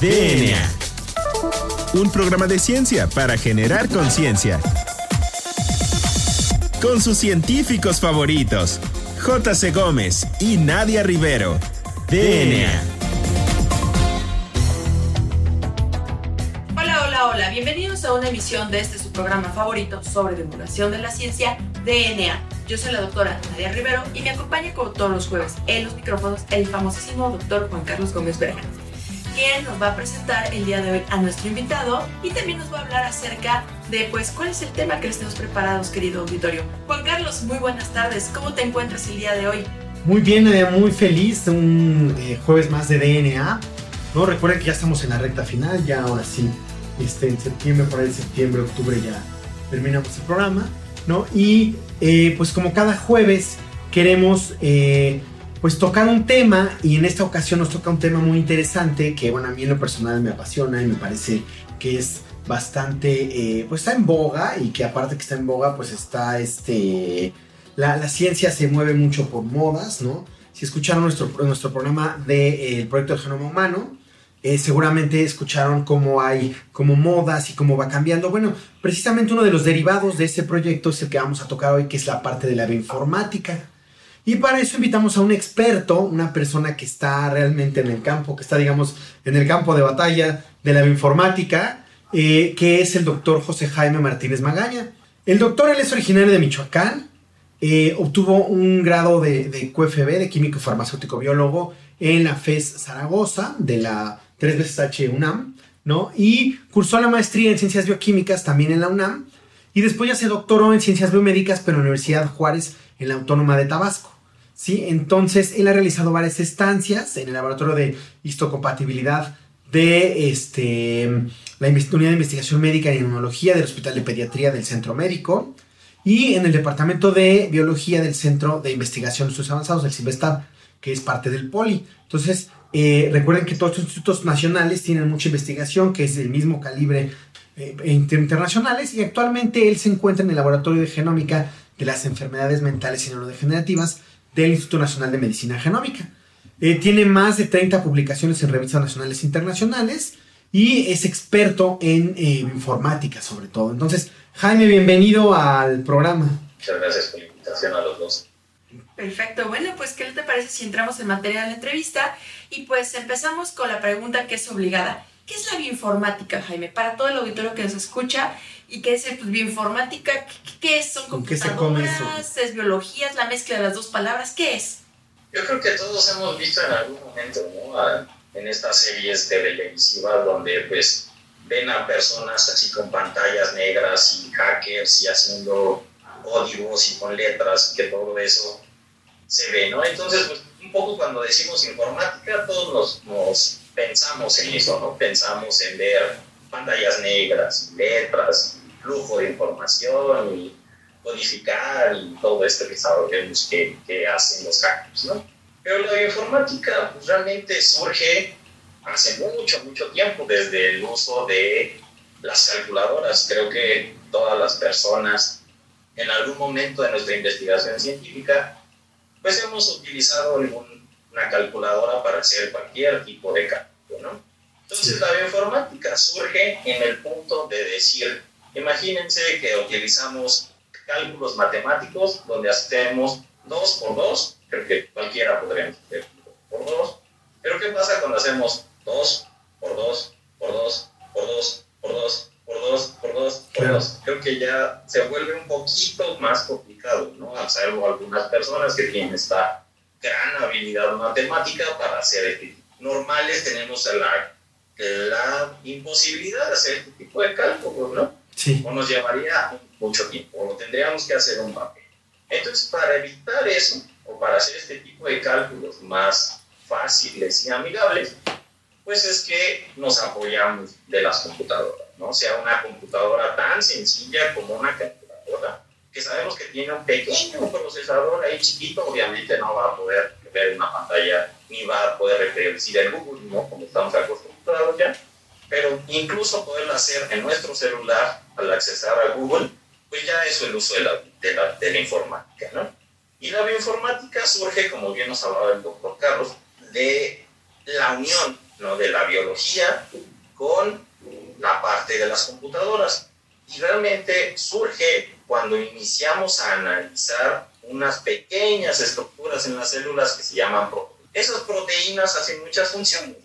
DNA. Un programa de ciencia para generar conciencia. Con sus científicos favoritos, J.C. Gómez y Nadia Rivero. DNA. Hola, hola, hola. Bienvenidos a una emisión de este su programa favorito sobre divulgación de la ciencia, DNA. Yo soy la doctora Nadia Rivero y me acompaña como todos los jueves en los micrófonos el famosísimo doctor Juan Carlos Gómez Berger quien nos va a presentar el día de hoy a nuestro invitado y también nos va a hablar acerca de pues cuál es el tema que les tenemos preparados, querido auditorio. Juan Carlos, muy buenas tardes. ¿Cómo te encuentras el día de hoy? Muy bien, eh, muy feliz, un eh, jueves más de DNA. ¿no? Recuerden que ya estamos en la recta final, ya ahora sí, este, en septiembre, por ahí septiembre, octubre ya terminamos el programa, ¿no? Y eh, pues como cada jueves queremos pues tocar un tema y en esta ocasión nos toca un tema muy interesante que bueno a mí en lo personal me apasiona y me parece que es bastante eh, pues está en boga y que aparte que está en boga pues está este la, ciencia se mueve mucho por modas no si escucharon nuestro, nuestro programa del de, eh, proyecto del genoma humano eh, seguramente escucharon cómo hay como modas y cómo va cambiando. Bueno, precisamente uno de los derivados de ese proyecto es el que vamos a tocar hoy, que es la parte de la bioinformática. Y para eso invitamos a un experto, una persona que está realmente en el campo, que está, digamos, en el campo de batalla de la bioinformática, eh, que es el doctor José Jaime Martínez Magaña. El doctor, es originario de Michoacán, eh, obtuvo un grado de, de QFB, de químico farmacéutico biólogo, en la FES Zaragoza, de la 3 veces H UNAM, ¿no? Y cursó la maestría en ciencias bioquímicas también en la UNAM, y después ya se doctoró en ciencias biomédicas, pero en la Universidad Juárez, en la Autónoma de Tabasco. ¿Sí? Entonces, él ha realizado varias estancias en el laboratorio de histocompatibilidad de este, la Unidad de Investigación Médica y Inmunología del Hospital de Pediatría del Centro Médico y en el Departamento de Biología del Centro de Investigación de Estudios Avanzados, el CIMBESTAB, que es parte del POLI. Entonces, eh, recuerden que todos estos institutos nacionales tienen mucha investigación, que es del mismo calibre eh, internacionales, y actualmente él se encuentra en el Laboratorio de Genómica de las Enfermedades Mentales y Neurodegenerativas del Instituto Nacional de Medicina Genómica. Eh, tiene más de 30 publicaciones en revistas nacionales e internacionales y es experto en eh, informática sobre todo. Entonces, Jaime, bienvenido al programa. Muchas gracias por la invitación a los dos. Perfecto, bueno, pues ¿qué te parece si entramos en materia de la entrevista? Y pues empezamos con la pregunta que es obligada. ¿Qué es la bioinformática, Jaime? Para todo el auditorio que nos escucha y qué es pues, bioinformática, ¿qué, es? ¿Son computadoras? ¿Es biología? ¿Es la mezcla de las dos palabras? ¿Qué es? Yo creo que todos hemos visto en algún momento, ¿no? en estas series televisivas donde pues ven a personas así con pantallas negras y hackers y haciendo códigos y con letras y que todo eso se ve, ¿no? Entonces, pues, un poco cuando decimos informática, todos nos pensamos en eso, ¿no? Pensamos en ver pantallas negras, letras, flujo de información y codificar y todo esto que sabemos que, que hacen los hackers, ¿no? Pero la informática pues, realmente surge hace mucho, mucho tiempo desde el uso de las calculadoras. Creo que todas las personas en algún momento de nuestra investigación científica pues hemos utilizado una calculadora para hacer cualquier tipo de cálculo, ¿no? Entonces la bioinformática surge en el punto de decir, imagínense que utilizamos cálculos matemáticos donde hacemos 2 por 2, creo que cualquiera podría hacer por 2, pero ¿qué pasa cuando hacemos 2 por 2 por 2 por 2 por 2 por 2 por 2 por 2? Creo que ya se vuelve un poquito más complicado, ¿no? Salvo algunas personas que tienen esta gran habilidad matemática para hacer este Normales tenemos la, la imposibilidad de hacer este tipo de cálculos, ¿no? Sí. O nos llevaría mucho tiempo, o tendríamos que hacer un papel. Entonces, para evitar eso, o para hacer este tipo de cálculos más fáciles y amigables, pues es que nos apoyamos de las computadoras, ¿no? O sea, una computadora tan sencilla como una calculadora que sabemos que tiene un pequeño procesador ahí chiquito, obviamente no va a poder ver una pantalla ni va a poder reproducir el Google, ¿no? Como estamos acostumbrados ya. Pero incluso poderlo hacer en nuestro celular al accesar a Google, pues ya es el uso de la, de la, de la informática, ¿no? Y la bioinformática surge, como bien nos hablaba el doctor Carlos, de la unión ¿no? de la biología con la parte de las computadoras. Y realmente surge cuando iniciamos a analizar unas pequeñas estructuras en las células que se llaman proteínas. Esas proteínas hacen muchas funciones,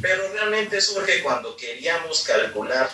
pero realmente surge cuando queríamos calcular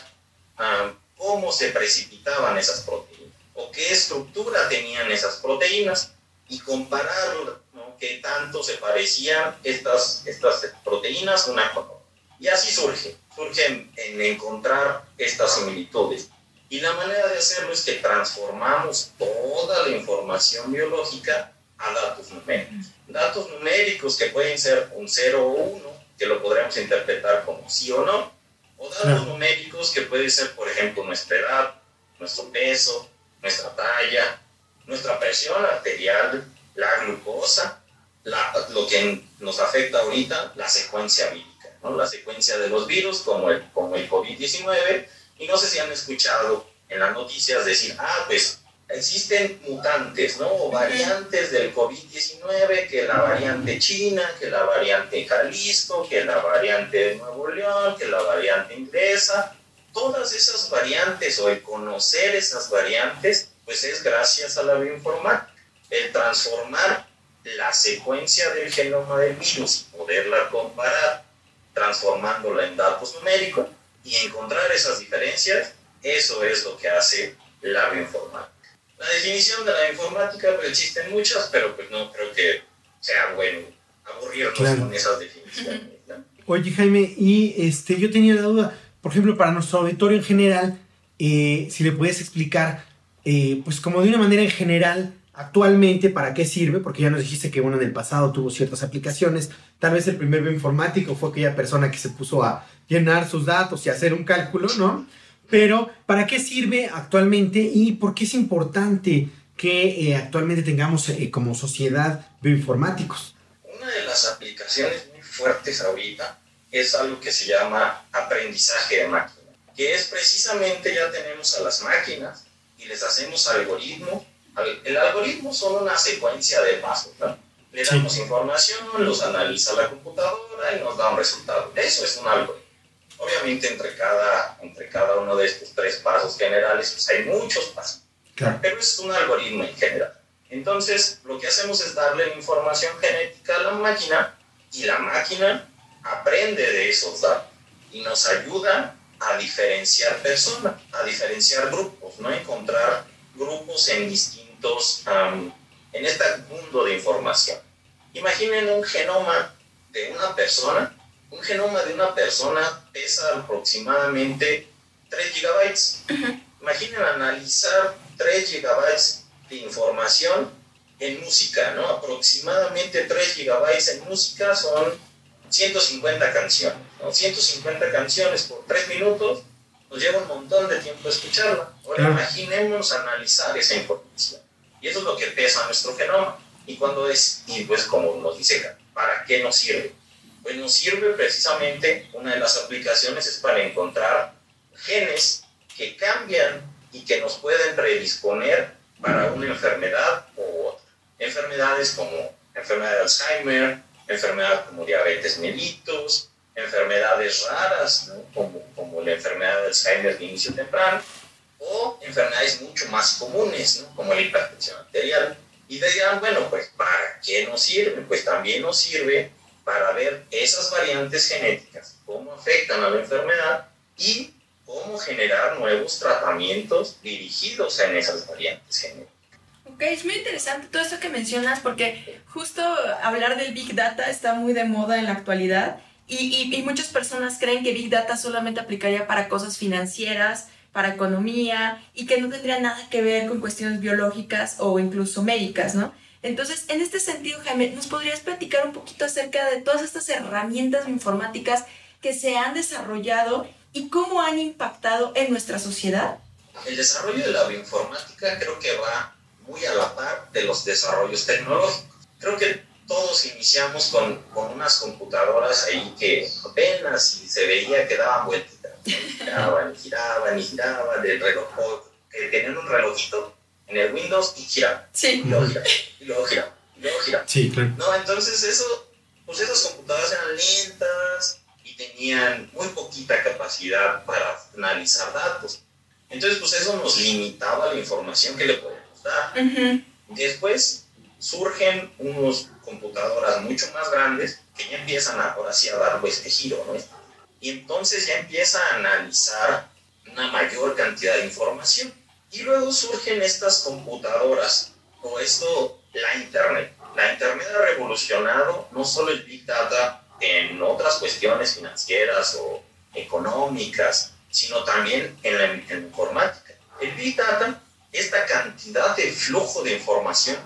ah, cómo se precipitaban esas proteínas o qué estructura tenían esas proteínas y comparar ¿no? qué tanto se parecían estas, estas proteínas una con otra. Y así surge, surge en, en encontrar estas similitudes. Y la manera de hacerlo es que transformamos toda la información biológica a datos numéricos. Datos numéricos que pueden ser un 0 o 1, que lo podremos interpretar como sí o no, o datos numéricos que pueden ser, por ejemplo, nuestra edad, nuestro peso, nuestra talla, nuestra presión arterial, la glucosa, lo que nos afecta ahorita, la secuencia vírica, ¿no? la secuencia de los virus como el, como el COVID-19 y no sé si han escuchado en las noticias decir, ah, pues existen mutantes, ¿no? O variantes del COVID-19, que la variante china, que la variante Jalisco, que la variante de Nuevo León, que la variante inglesa. Todas esas variantes o el conocer esas variantes, pues es gracias a la bioinformática. El transformar la secuencia del genoma del virus y poderla comparar, transformándola en datos numéricos, y encontrar esas diferencias, eso es lo que hace la bioinformática. La definición de la bioinformática, pues existen muchas, pero pues no creo que sea bueno aburrirnos con esas definiciones. Oye Jaime, y este, yo tenía la duda, por ejemplo, para nuestro auditorio en general, eh, si le puedes explicar, eh, pues como de una manera en general, actualmente para qué sirve, porque ya nos dijiste que bueno, en el pasado tuvo ciertas aplicaciones, tal vez el primer bioinformático fue aquella persona que se puso a llenar sus datos y hacer un cálculo, ¿no? Pero, ¿para qué sirve actualmente y por qué es importante que eh, actualmente tengamos eh, como sociedad bioinformáticos? Una de las aplicaciones muy fuertes ahorita es algo que se llama aprendizaje de máquina, que es precisamente ya tenemos a las máquinas y les hacemos algoritmos. El algoritmo son una secuencia de pasos, ¿no? Le damos información, los analiza la computadora y nos da un resultado. Eso es un algoritmo. Obviamente entre cada, entre cada uno de estos tres pasos generales pues hay muchos pasos, pero es un algoritmo en general. Entonces lo que hacemos es darle información genética a la máquina y la máquina aprende de esos datos y nos ayuda a diferenciar personas, a diferenciar grupos, ¿no? Encontrar grupos en distintos, en este mundo de información. Imaginen un genoma de una persona un genoma de una persona pesa aproximadamente 3 gigabytes. Imaginen analizar 3 gigabytes de información en música, ¿no? Aproximadamente 3 gigabytes en música son 150 canciones, ¿no? 150 canciones por 3 minutos nos lleva un montón de tiempo escucharla. Ahora imaginemos analizar esa información. Y eso es lo que pesa nuestro genoma. Y cuando es, y pues como nos dice, ¿para qué nos sirve? Pues nos sirve precisamente, una de las aplicaciones es para encontrar genes que cambian y que nos pueden predisponer para una enfermedad u otra. Enfermedades como enfermedad de Alzheimer, enfermedad como diabetes mellitus, enfermedades raras como, como la enfermedad de Alzheimer de inicio temprano, o enfermedades mucho más comunes como la hipertensión arterial. Y dirán, bueno, pues ¿para qué nos sirve? Pues también nos sirve para ver esas variantes genéticas, cómo afectan a la enfermedad y cómo generar nuevos tratamientos dirigidos en esas variantes genéticas. Ok, es muy interesante todo esto que mencionas porque justo hablar del Big Data está muy de moda en la actualidad y, y, muchas personas creen que Big Data solamente aplicaría para cosas financieras, para economía y que no tendría nada que ver con cuestiones biológicas o incluso médicas, ¿no? Entonces, en este sentido, Jaime, ¿nos podrías platicar un poquito acerca de todas estas herramientas informáticas que se han desarrollado y cómo han impactado en nuestra sociedad? El desarrollo de la bioinformática creo que va muy a la par de los desarrollos tecnológicos. Creo que todos iniciamos con, con unas computadoras ahí que apenas y se veía que daban vueltas, giraban giraban y giraban, del reloj, que tenían un relojito en el Windows y gira. Sí. Y luego gira. Y luego gira. Y luego gira. Sí, claro. No, entonces eso, pues esas computadoras eran lentas y tenían muy poquita capacidad para analizar datos. Entonces, pues eso nos limitaba la información que le podíamos dar. Después surgen unos computadoras mucho más grandes que ya empiezan ahora sí a dar este giro, ¿no? Y entonces ya empieza a analizar una mayor cantidad de información. Y luego surgen estas computadoras, o esto, la Internet. La Internet ha revolucionado no solo el Big Data en otras cuestiones financieras o económicas, sino también en la, informática. El Big Data, esta cantidad de flujo de información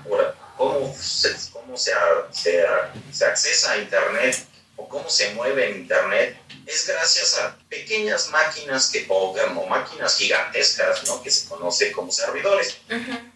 cómo se, cómo se accesa a Internet o cómo se mueve en Internet, es gracias a pequeñas máquinas que pongan, o máquinas gigantescas, ¿no? que se conoce como servidores,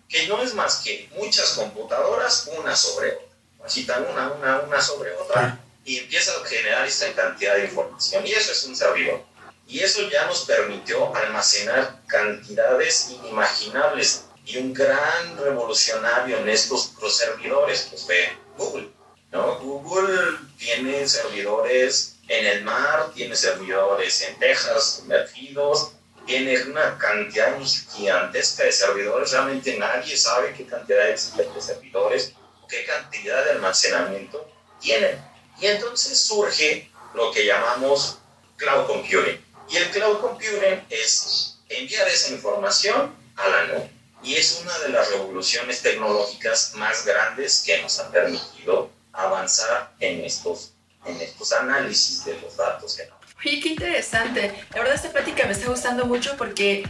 que no es más que muchas computadoras, una sobre otra, así tan una, una, una sobre otra, y empieza a generar esta cantidad de información, y eso es un servidor. Y eso ya nos permitió almacenar cantidades inimaginables y un gran revolucionario en estos servidores, pues fue Google. Google tiene servidores en el mar, tiene servidores en Texas sumergidos, tiene una cantidad gigantesca de servidores, realmente nadie sabe qué cantidad de servidores, qué cantidad de almacenamiento tienen. Y entonces surge lo que llamamos cloud computing. Y el cloud computing es enviar esa información a la nube. Y es una de las revoluciones tecnológicas más grandes que nos ha permitido avanzar en estos, en estos análisis de los datos que Oye, qué interesante. La verdad esta plática me está gustando mucho porque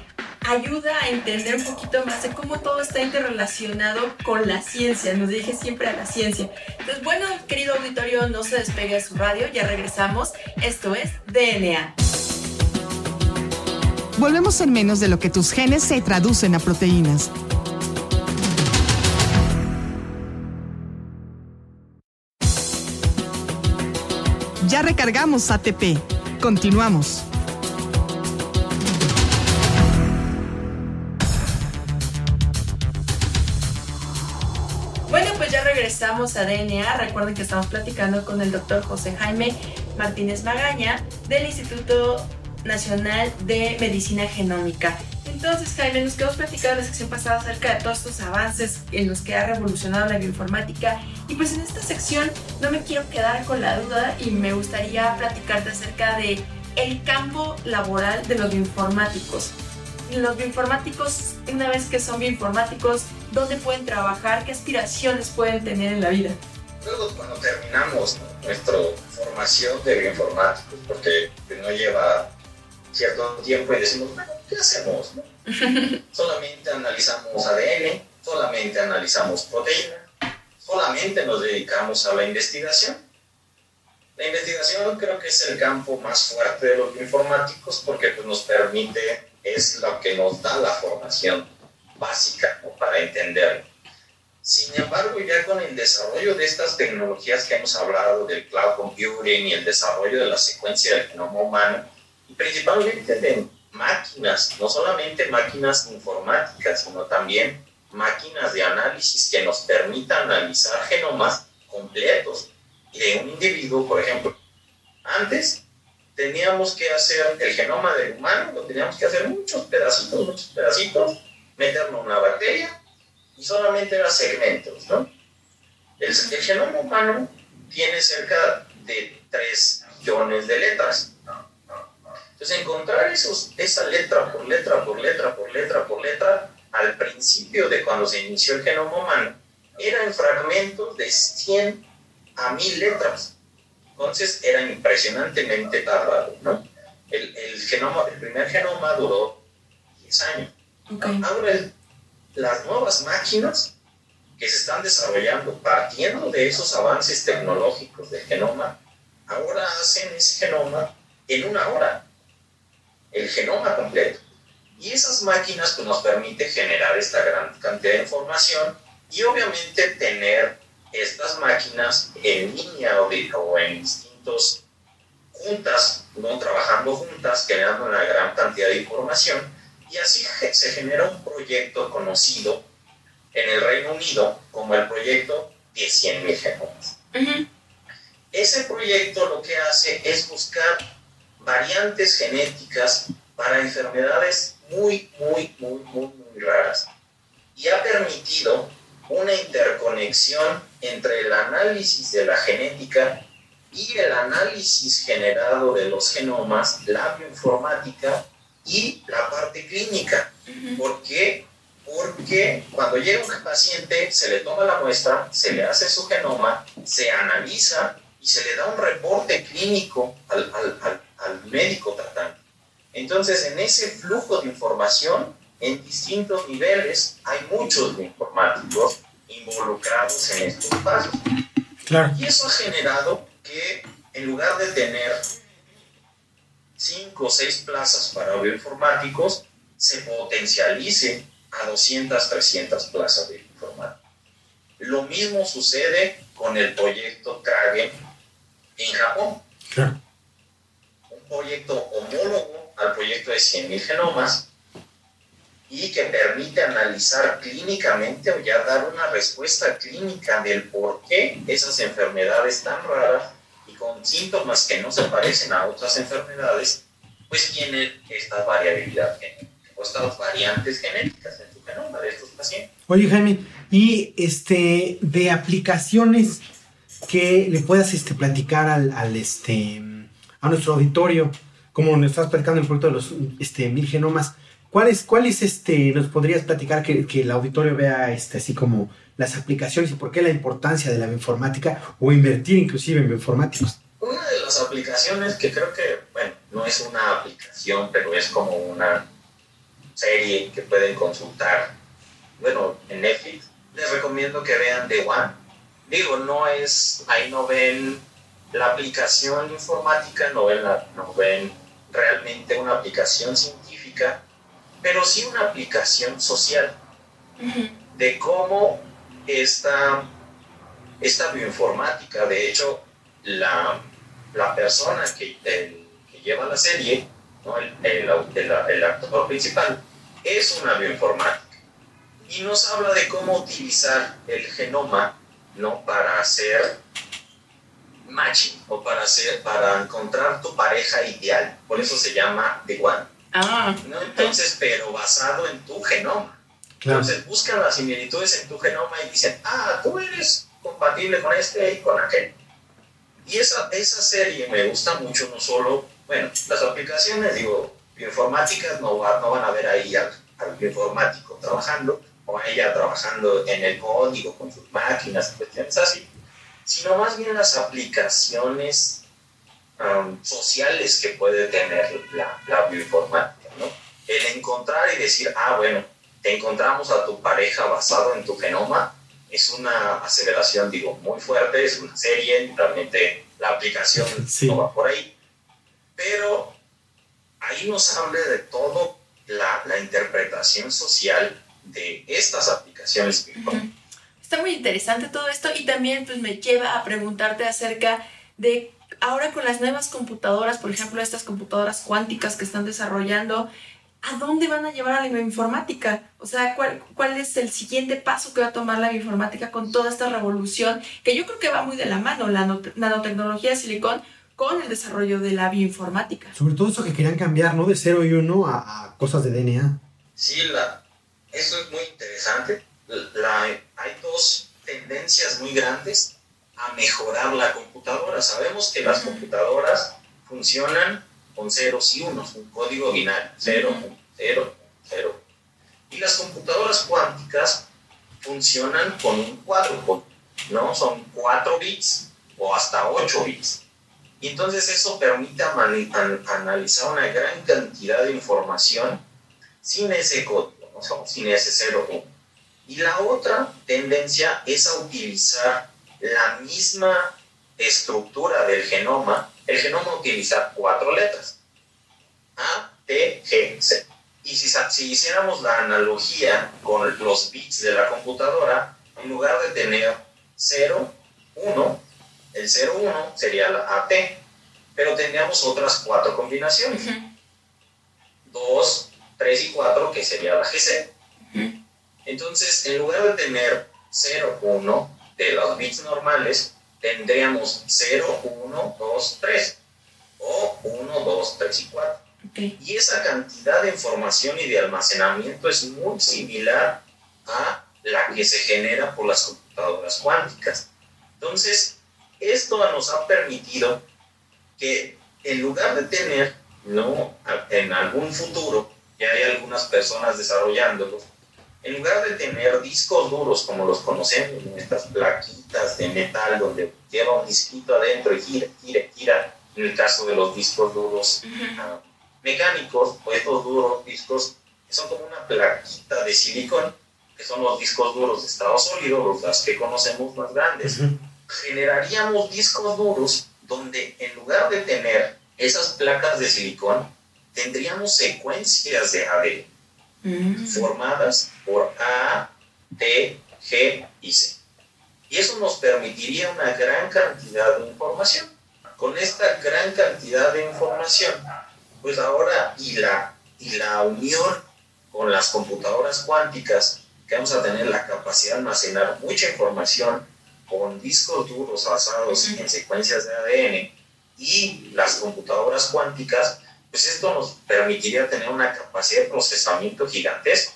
ayuda a entender un poquito más de cómo todo está interrelacionado con la ciencia. Nos dije siempre a la ciencia. Entonces, bueno, querido auditorio, no se despegue de su radio. Ya regresamos. Esto es DNA. Volvemos en menos de lo que tus genes se traducen a proteínas. Ya recargamos ATP. Continuamos. Bueno, pues ya regresamos a DNA. Recuerden que estamos platicando con el doctor José Jaime Martínez Magaña del Instituto Nacional de Medicina Genómica. Entonces, Jaime, nos quedamos platicando en la sección pasada acerca de todos estos avances en los que ha revolucionado la bioinformática. Y pues en esta sección no me quiero quedar con la duda y me gustaría platicarte acerca de el campo laboral de los bioinformáticos. Los bioinformáticos, una vez que son bioinformáticos, ¿dónde pueden trabajar? ¿Qué aspiraciones pueden tener en la vida? Luego, cuando terminamos nuestra formación de bioinformáticos, porque no lleva cierto tiempo y decimos, bueno, ¿qué hacemos? solamente analizamos ADN, solamente analizamos proteína, solamente nos dedicamos a la investigación. La investigación creo que es el campo más fuerte de los informáticos porque pues, nos permite, es lo que nos da la formación básica para entenderlo. Sin embargo, ya con el desarrollo de estas tecnologías que hemos hablado, del cloud computing y el desarrollo de la secuencia del genoma humano, y principalmente de máquinas, no solamente máquinas informáticas, sino también máquinas de análisis que nos permitan analizar genomas completos de un individuo, por ejemplo. Antes teníamos que hacer el genoma del humano, lo teníamos que hacer muchos pedacitos, muchos pedacitos, meterlo en una bacteria y solamente eran segmentos, ¿no? El, el genoma humano tiene cerca de 3 millones de letras. Entonces, encontrar esos, esa letra por letra, por letra, por letra, por letra, al principio de cuando se inició el genoma humano, eran fragmentos de 100 a 1000 letras. Entonces, era impresionantemente tardado, ¿no? El, el, genoma, el primer genoma duró 10 años. Ahora, las nuevas máquinas que se están desarrollando partiendo de esos avances tecnológicos del genoma, ahora hacen ese genoma en una hora el genoma completo. Y esas máquinas pues, nos permite generar esta gran cantidad de información y obviamente tener estas máquinas en línea o, o en distintos juntas, ¿no? trabajando juntas, generando una gran cantidad de información y así se genera un proyecto conocido en el Reino Unido como el proyecto de 100.000 genomas. Ese proyecto lo que hace es buscar variantes genéticas para enfermedades muy, muy, muy, muy, muy raras. Y ha permitido una interconexión entre el análisis de la genética y el análisis generado de los genomas, la bioinformática y la parte clínica. ¿Por qué? Porque cuando llega un paciente, se le toma la muestra, se le hace su genoma, se analiza y se le da un reporte clínico al, al, al médico tratante. Entonces, en ese flujo de información, en distintos niveles, hay muchos informáticos involucrados en estos pasos. Claro. Y eso ha generado que en lugar de tener cinco o seis plazas para bioinformáticos, se potencialice a 200, 300 plazas de bioinformáticos. Lo mismo sucede con el proyecto Kragen en Japón. Claro. Un proyecto homólogo al proyecto de 100.000 genomas y que permite analizar clínicamente o ya dar una respuesta clínica del por qué esas enfermedades tan raras y con síntomas que no se parecen a otras enfermedades, pues tienen esta variabilidad genética o estas variantes genéticas en su genoma de estos pacientes. Oye, Jaime, y este, de aplicaciones que le puedas este, platicar al, al, este, a nuestro auditorio, como nos estás platicando el proyecto de los este, mil genomas, ¿cuáles, cuáles este, nos podrías platicar que, que, el auditorio vea este, así como las aplicaciones y por qué la importancia de la bioinformática o invertir inclusive en bioinformáticos? Una de las aplicaciones que creo que, bueno, no es una aplicación, pero es como una serie que pueden consultar, bueno, en Netflix, les recomiendo que vean The One. Digo, no es, ahí no ven la aplicación informática, no ven, la, no ven realmente una aplicación científica, pero sí una aplicación social de cómo esta, esta bioinformática, de hecho, la, la persona que, el, que, lleva la serie, ¿no? el, el, el, actor principal, es una bioinformática. Y nos habla de cómo utilizar el genoma ¿no? para hacer matching o para, hacer, para encontrar tu pareja ideal. Por eso se llama The One. Ah. ¿no? Entonces, pero basado en tu genoma. Claro. Entonces buscan las similitudes en tu genoma y dicen, ah, tú eres compatible con este y con aquel. Y esa, esa serie me gusta mucho, no solo, bueno, las aplicaciones, digo, bioinformáticas no, va, no van a ver ahí al, al bioinformático trabajando, o a ella trabajando en el código con sus máquinas, cuestiones así, sino más bien las aplicaciones um, sociales que puede tener la, la bioinformática, ¿no? El encontrar y decir, ah, bueno, te encontramos a tu pareja basado en tu genoma, es una aceleración, digo, muy fuerte, es una serie, realmente la aplicación Sí. no va por ahí, pero ahí nos habla de todo la, la interpretación social de estas aplicaciones. Muy interesante todo esto y también pues me lleva a preguntarte acerca de ahora con las nuevas computadoras, por ejemplo, estas computadoras cuánticas que están desarrollando, ¿a dónde van a llevar a la bioinformática? O sea, ¿cuál, ¿cuál es el siguiente paso que va a tomar la bioinformática con toda esta revolución? Que yo creo que va muy de la mano, la nanotecnología de silicón con el desarrollo de la bioinformática. Sobre todo eso que querían cambiar, ¿no? De 0 y 1 a, a, cosas de DNA. Sí, la, eso es muy interesante. La, hay dos tendencias muy grandes a mejorar la computadora. Sabemos que las computadoras funcionan con ceros y unos, un código binario, 0, 0, 0. Y las computadoras cuánticas funcionan con un cuádruple, ¿no? Son 4 bits o hasta 8 bits. Y entonces eso permite analizar una gran cantidad de información sin ese código, ¿no? sin ese 0, 1. Y la otra tendencia es a utilizar la misma estructura del genoma. El genoma utiliza cuatro letras. A, T, G, C. Y si, si hiciéramos la analogía con los bits de la computadora, en lugar de tener 0, 1, el 0, 1 sería la AT, pero tendríamos otras cuatro combinaciones. 2, 3 y 4, que sería la GC. Entonces, en lugar de tener 0, 1 de los bits normales, tendríamos 0, 1, 2, 3. O 1, 2, 3 y 4. Y esa cantidad de información y de almacenamiento es muy similar a la que se genera por las computadoras cuánticas. Entonces, esto nos ha permitido que en lugar de tener, ¿no? en algún futuro, ya hay algunas personas desarrollándolo, en lugar de tener discos duros como los conocemos, estas plaquitas de metal donde lleva un disquito adentro y gira, gira, gira, en el caso de los discos duros ah, mecánicos, o estos duros discos que son como una plaquita de silicón, que son los discos duros de estado sólido, los que conocemos más grandes, generaríamos discos duros donde en lugar de tener esas placas de silicón, tendríamos secuencias de ADN Mm. formadas por A, T, G y C. Y eso nos permitiría una gran cantidad de información. Con esta gran cantidad de información, pues ahora y la, y la unión con las computadoras cuánticas, que vamos a tener la capacidad de almacenar mucha información con discos duros basados en secuencias de ADN y las computadoras cuánticas, pues esto nos permitiría tener una capacidad de procesamiento gigantesco.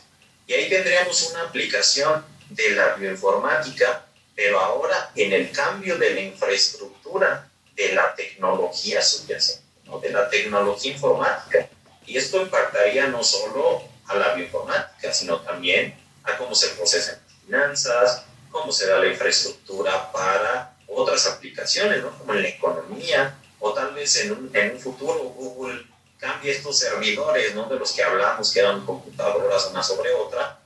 Y ahí tendríamos una aplicación de la bioinformática, pero ahora en el cambio de la infraestructura de la tecnología subyacente, ¿no? de la tecnología informática. Y esto impactaría no solo a la bioinformática, sino también a cómo se procesan finanzas, cómo se da la infraestructura para otras aplicaciones, ¿no? como en la economía, o tal vez en un, en un futuro Google cambie estos servidores, ¿no? De los que hablamos, que eran computadoras una sobre otra,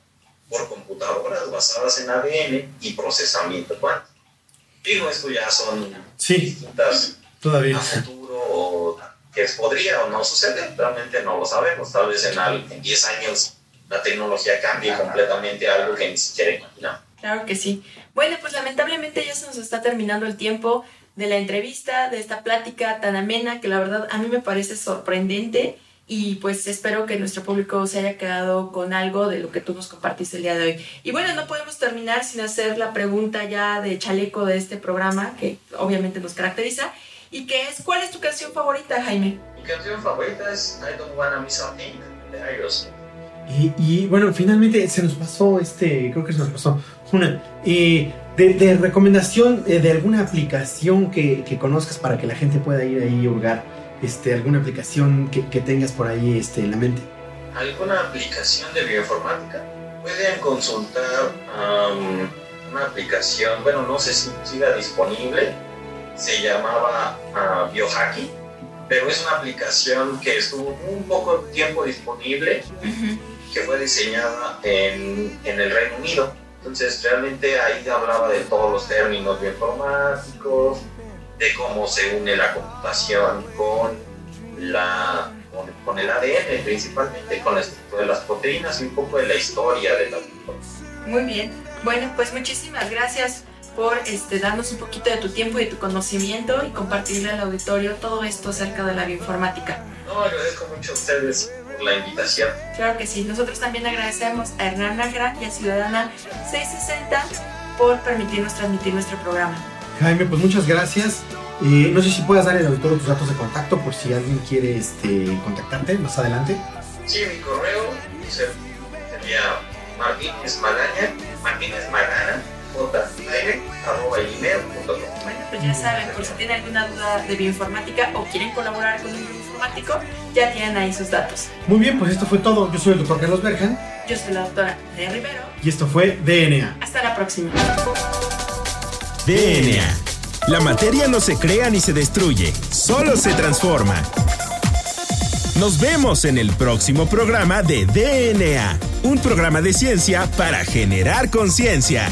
por computadoras basadas en ADN y procesamiento cuántico. Digo, esto ya son sí, distintas todavía. a futuro que podría o no suceder, realmente no lo sabemos. Tal vez en, en 10 años la tecnología cambie completamente algo que ni siquiera imaginamos. Claro que sí. Bueno, pues lamentablemente ya se nos está terminando el tiempo de la entrevista, de esta plática tan amena que la verdad a mí me parece sorprendente y pues espero que nuestro público se haya quedado con algo de lo que tú nos compartiste el día de hoy. Y bueno, no podemos terminar sin hacer la pregunta ya de chaleco de este programa que obviamente nos caracteriza y que es ¿cuál es tu canción favorita, Jaime? Mi canción favorita es I Don't Wanna Miss a Thing de Aerosmith. Y, y, bueno, finalmente se nos pasó este, creo que se nos pasó una. Eh, de, recomendación eh, de alguna aplicación que, que, conozcas para que la gente pueda ir ahí y hurgar, este, alguna aplicación que, que tengas por ahí este, en la mente. ¿Alguna aplicación de bioinformática? Pueden consultar una aplicación, bueno, no sé si siga disponible, se llamaba uh, Biohacking, pero es una aplicación que estuvo un poco tiempo disponible, que fue diseñada en, en el Reino Unido entonces realmente ahí hablaba de todos los términos bioinformáticos, de cómo se une la computación con, la, con, el ADN principalmente, con la estructura de las proteínas y un poco de la historia de la Muy bien, bueno pues muchísimas gracias por este, darnos un poquito de tu tiempo y de tu conocimiento y compartirle al auditorio todo esto acerca de la bioinformática. No, agradezco mucho a ustedes la invitación. Claro que sí. Nosotros también agradecemos a Hernán Nagra y a Ciudadana 660 por permitirnos transmitir nuestro programa. Jaime, pues muchas gracias. Eh, no sé si puedas dar al auditorio tus datos de contacto por si alguien quiere este, contactarte más adelante. Sí, mi correo sería Martínez Magaña, Martínez Magana, bueno, pues ya saben, por si tienen alguna duda de bioinformática o quieren colaborar con un ya tienen ahí sus datos. Muy bien, pues esto fue todo. Yo soy el doctor Carlos Berjan. Yo soy la doctora de Rivero. Y esto fue DNA. Hasta la próxima. DNA. La materia no se crea ni se destruye, solo se transforma. Nos vemos en el próximo programa de DNA, un programa de ciencia para generar conciencia.